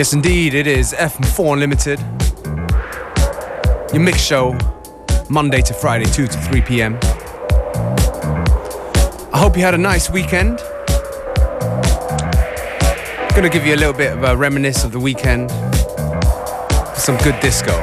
Yes, indeed, it is FM4 Unlimited. Your mix show, Monday to Friday, 2 to 3 p.m. I hope you had a nice weekend. Gonna give you a little bit of a reminisce of the weekend. Some good disco.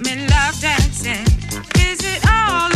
me love dancing. Is it all?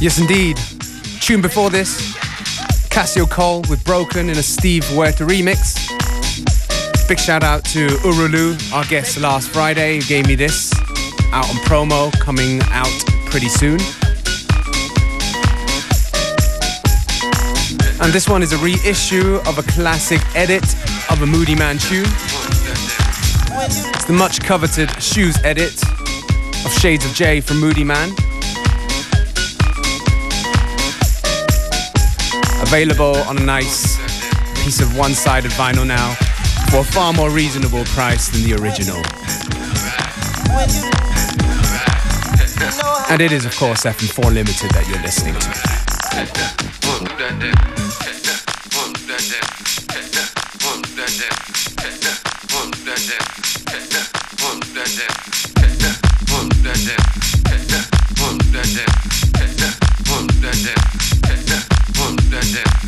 Yes, indeed. Tune before this, Cassio Cole with Broken in a Steve Huerta remix. Big shout out to Urulu, our guest last Friday, who gave me this out on promo, coming out pretty soon. And this one is a reissue of a classic edit of a Moodymann tune. It's the much coveted Shoes edit of Shades of Jae from Moodymann. Available on a nice piece of one-sided vinyl now for a far more reasonable price than the original. And it is of course FM4 Unlimited that you're listening to. Yeah.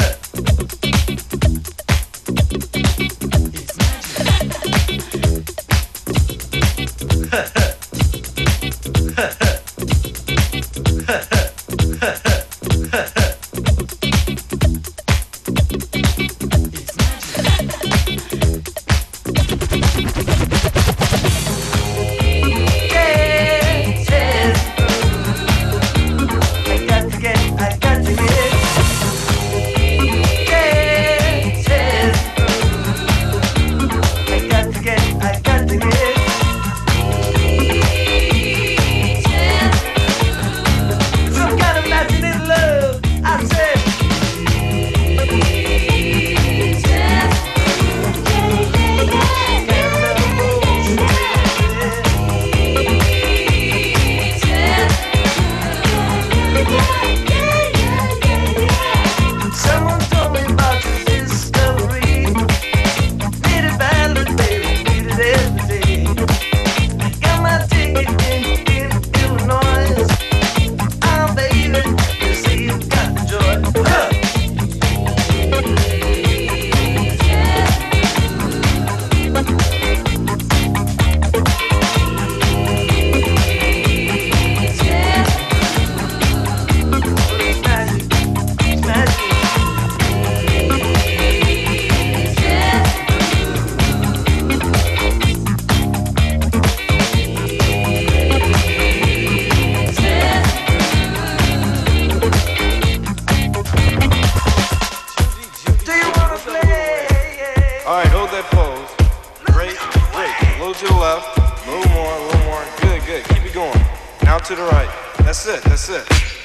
to the left, a little more, a little more. Good, good. Keep it going. Now to the right. That's it, that's it.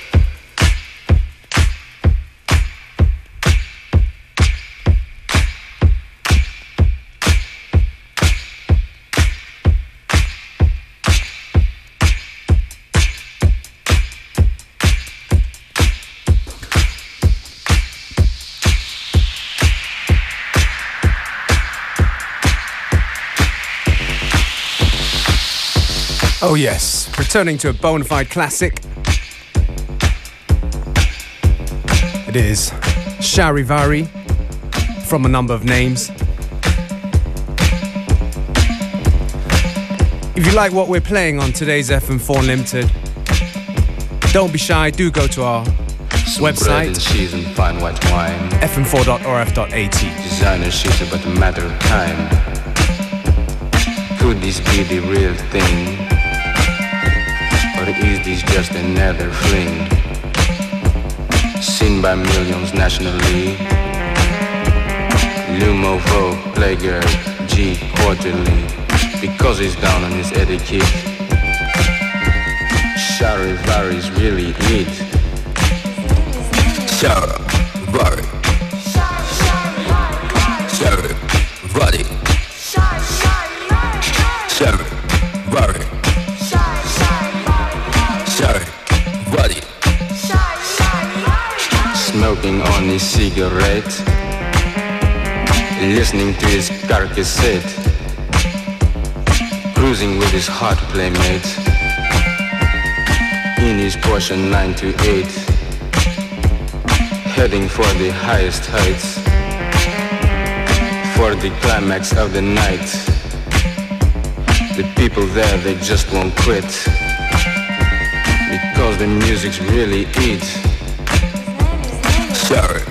Yes, returning to a bona fide classic. It is Sharevari from a number of names. If you like what we're playing on today's FM4 Unlimited, don't be shy, do go to our Some website fm4.orf.at. Designer shit about a matter of time. Could this be the real thing? Is this just another fling? Seen by millions nationally. Lumovo, Playgirl, G, quarterly. Because he's down on his etiquette. Sharevari's really it. Sharevari. Cigarette. Listening to his car cassette. Cruising with his hot playmate. In his Porsche 928. Heading for the highest heights. For the climax of the night. The people there, they just won't quit. Because the music's really it. Sharevari.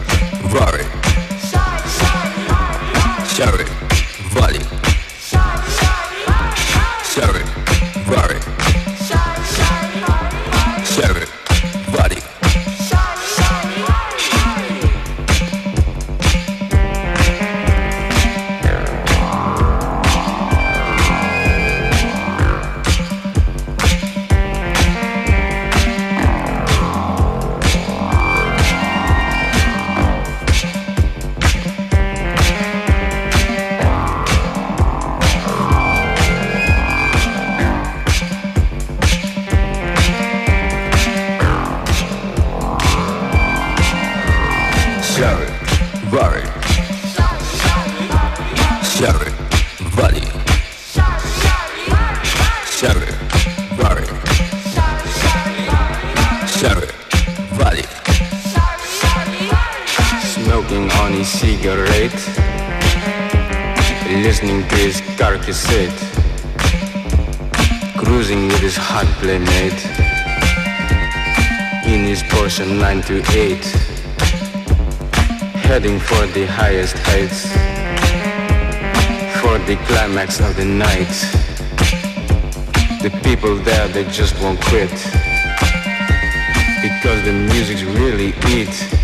Heading for the highest heights. For the climax of the night. The people there, they just won't quit. Because the music's really it.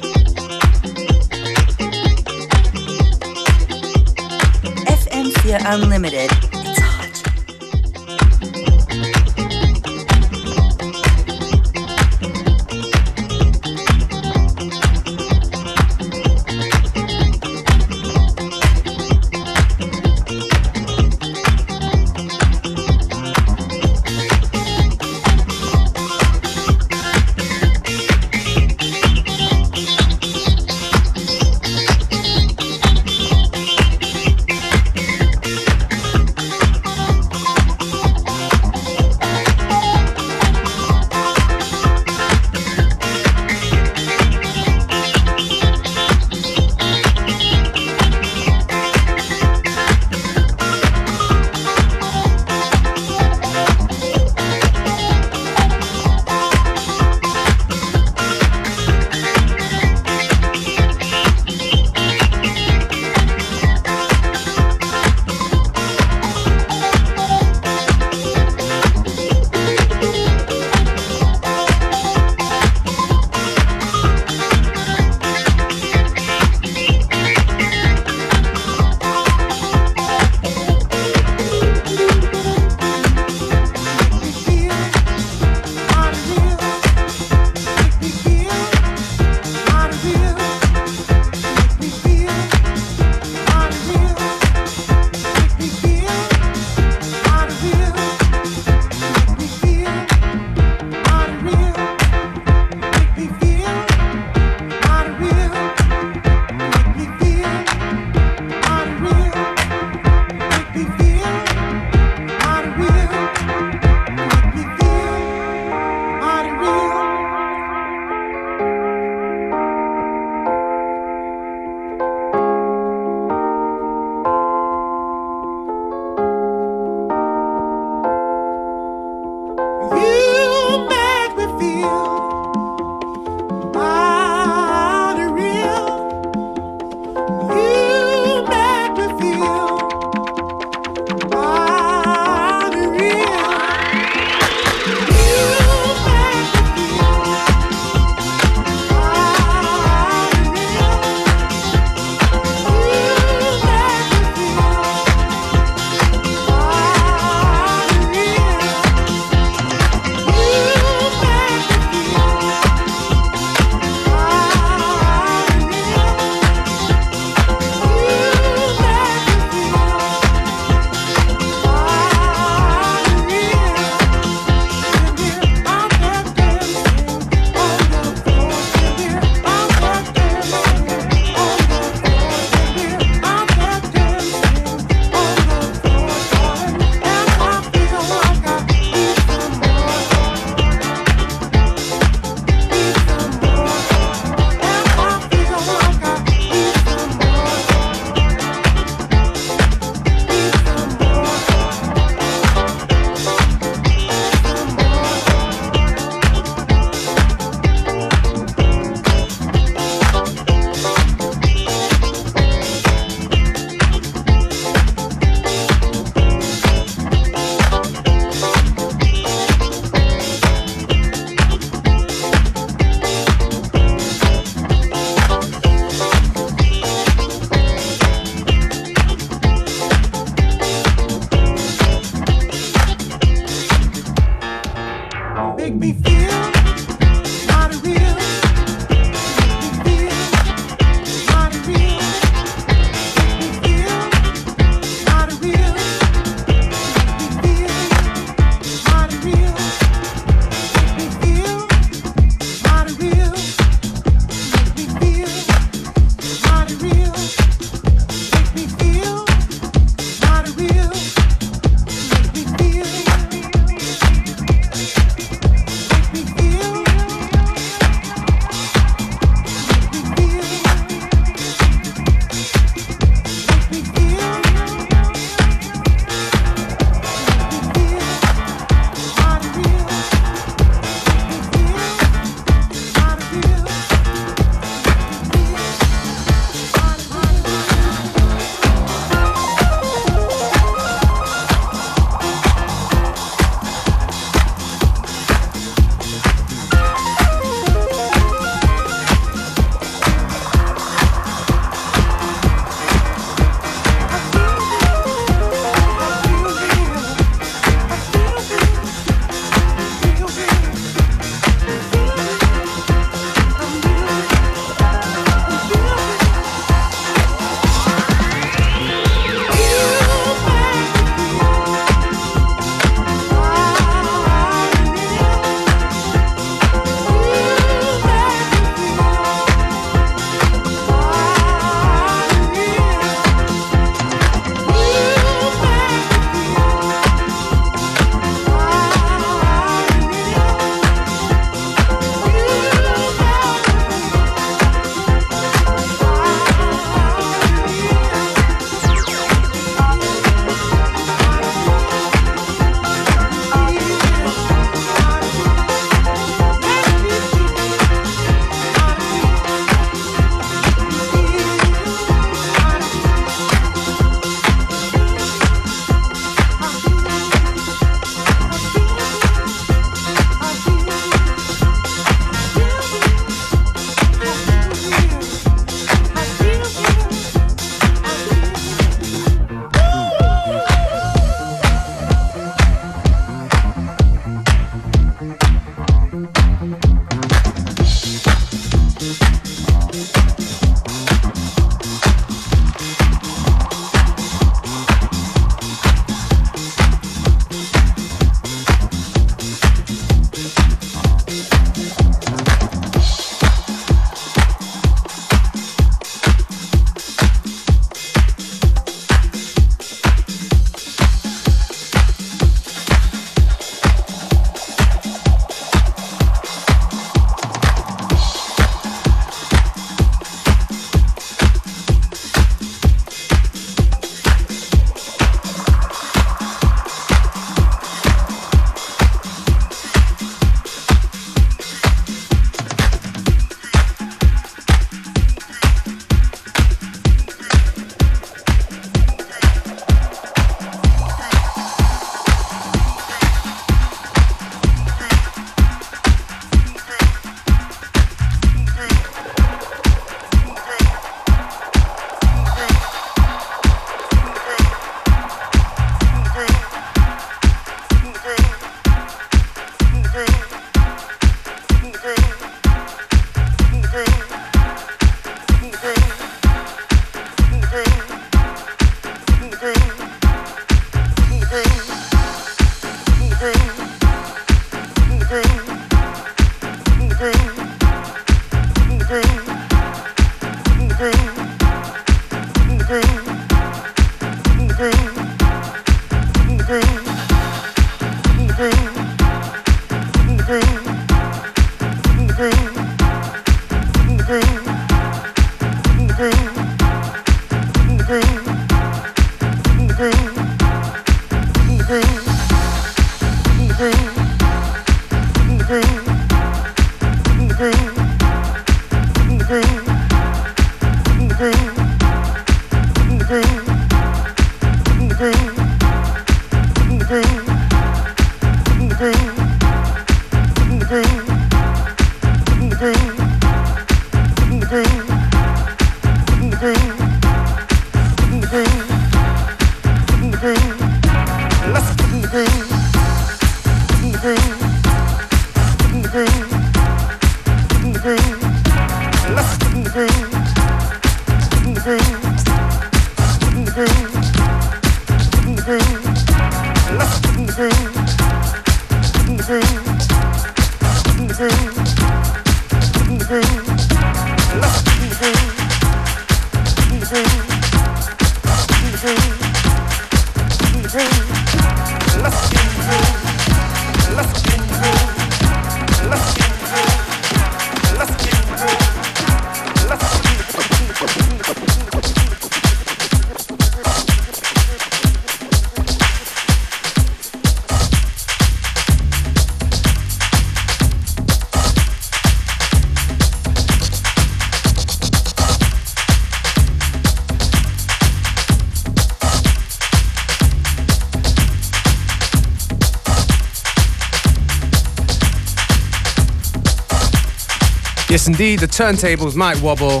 Yes, indeed, the turntables might wobble,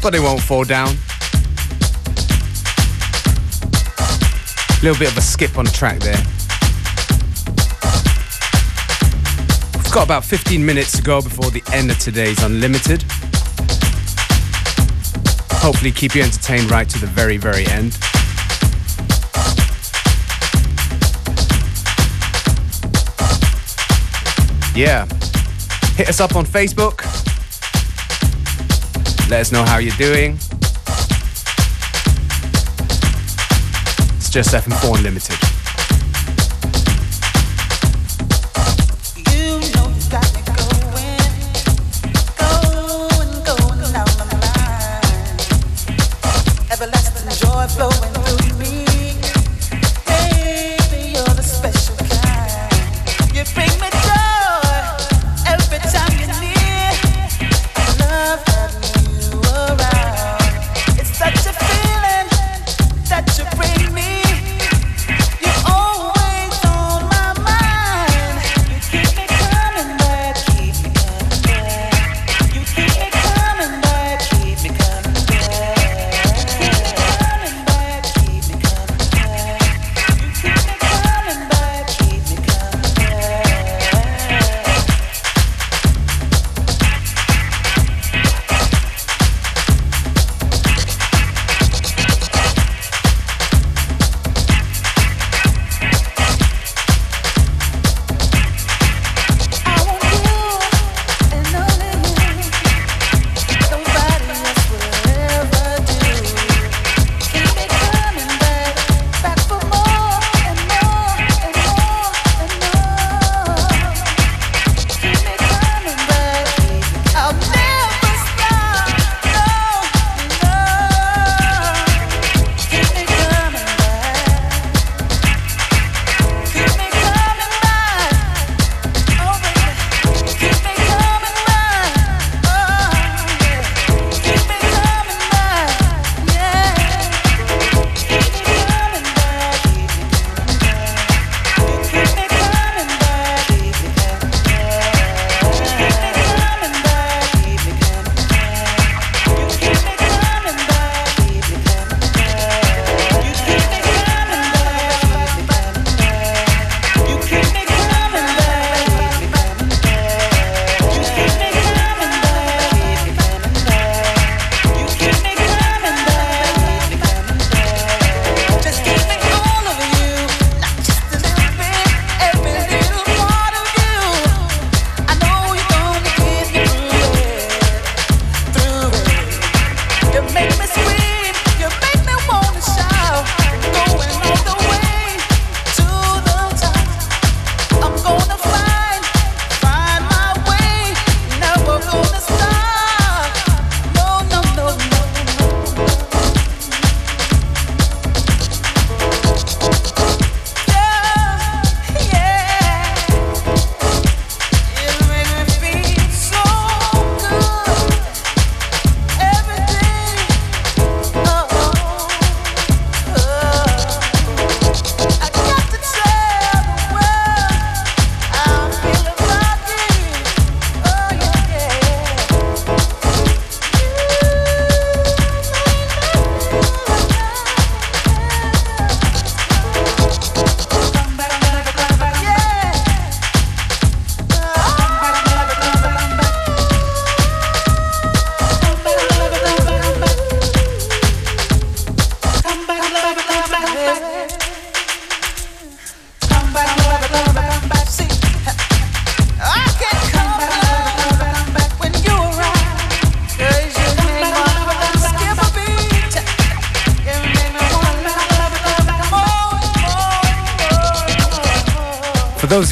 but they won't fall down. A little bit of a skip on the track there. We've got about 15 minutes to go before the end of today's Unlimited. Hopefully, keep you entertained right to the very, very end. Yeah. Hit us up on Facebook. Let us know how you're doing. It's just FM4 Unlimited.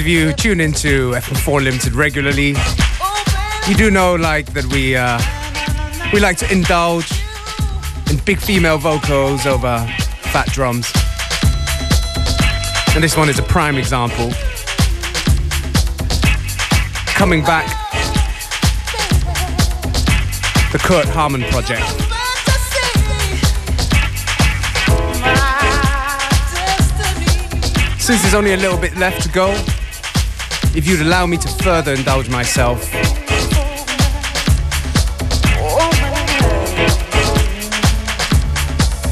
You tune into FM4 Unlimited regularly, you do know like that we uh, we like to indulge in big female vocals over fat drums. And this one is a prime example. Coming back, the Kurt Harmon project. Since there's only a little bit left to go, if you'd allow me to further indulge myself.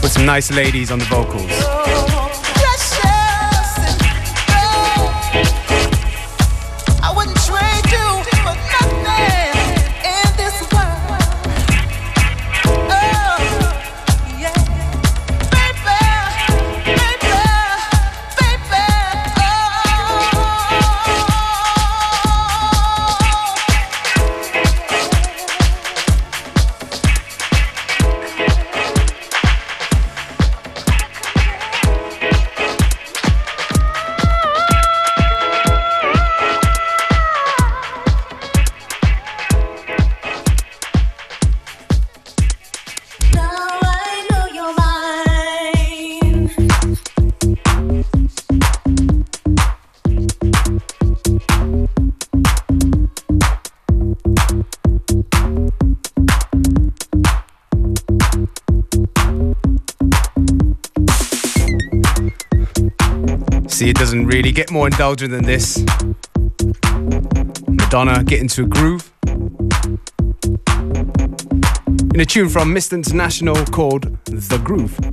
With some nice ladies on the vocals. Doesn't really get more indulgent than this. Madonna get into a groove. In a tune from Mr. International called The Groove.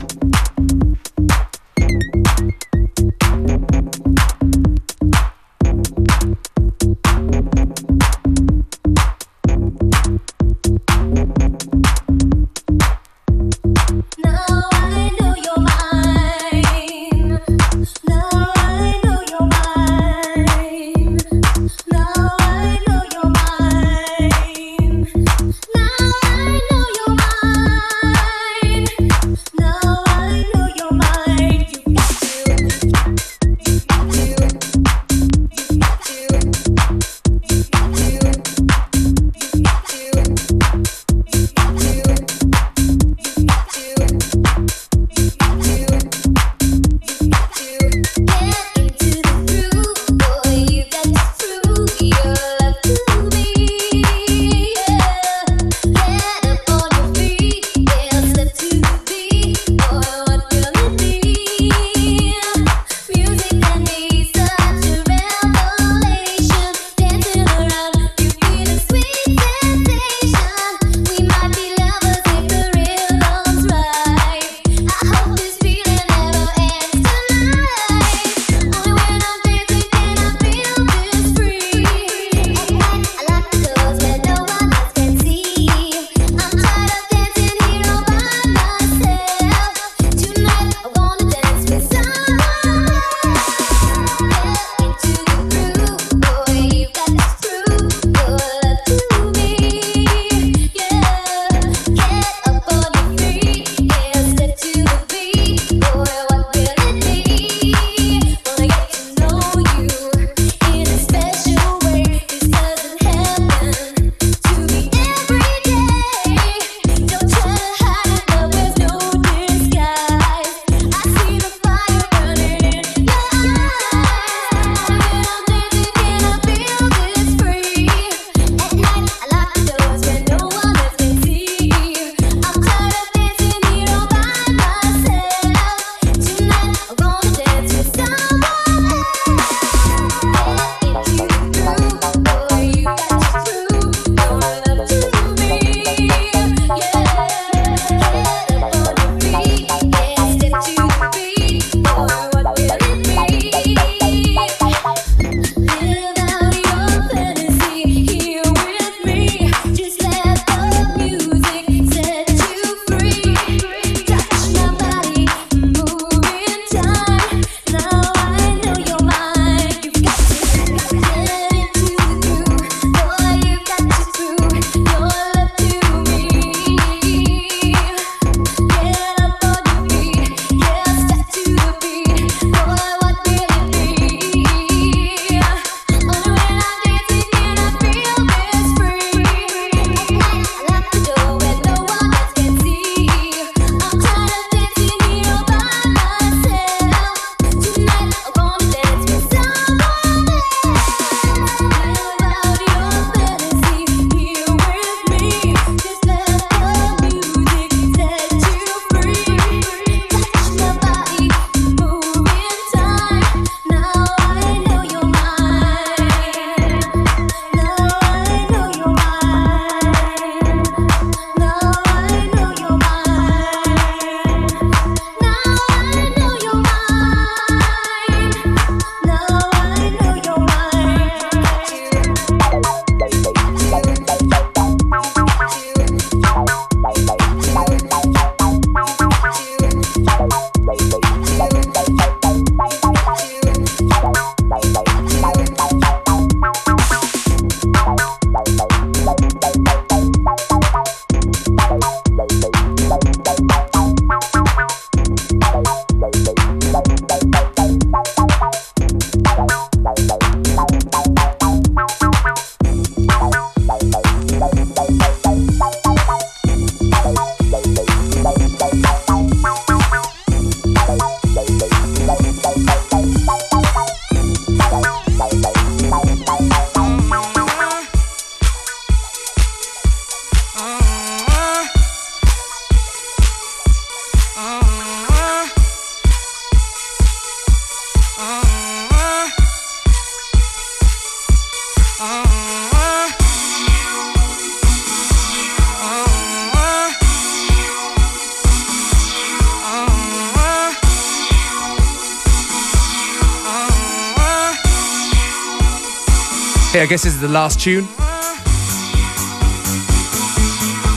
I guess this is the last tune.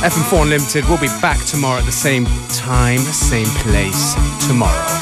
FM4 Unlimited will be back tomorrow at the same time, same place tomorrow.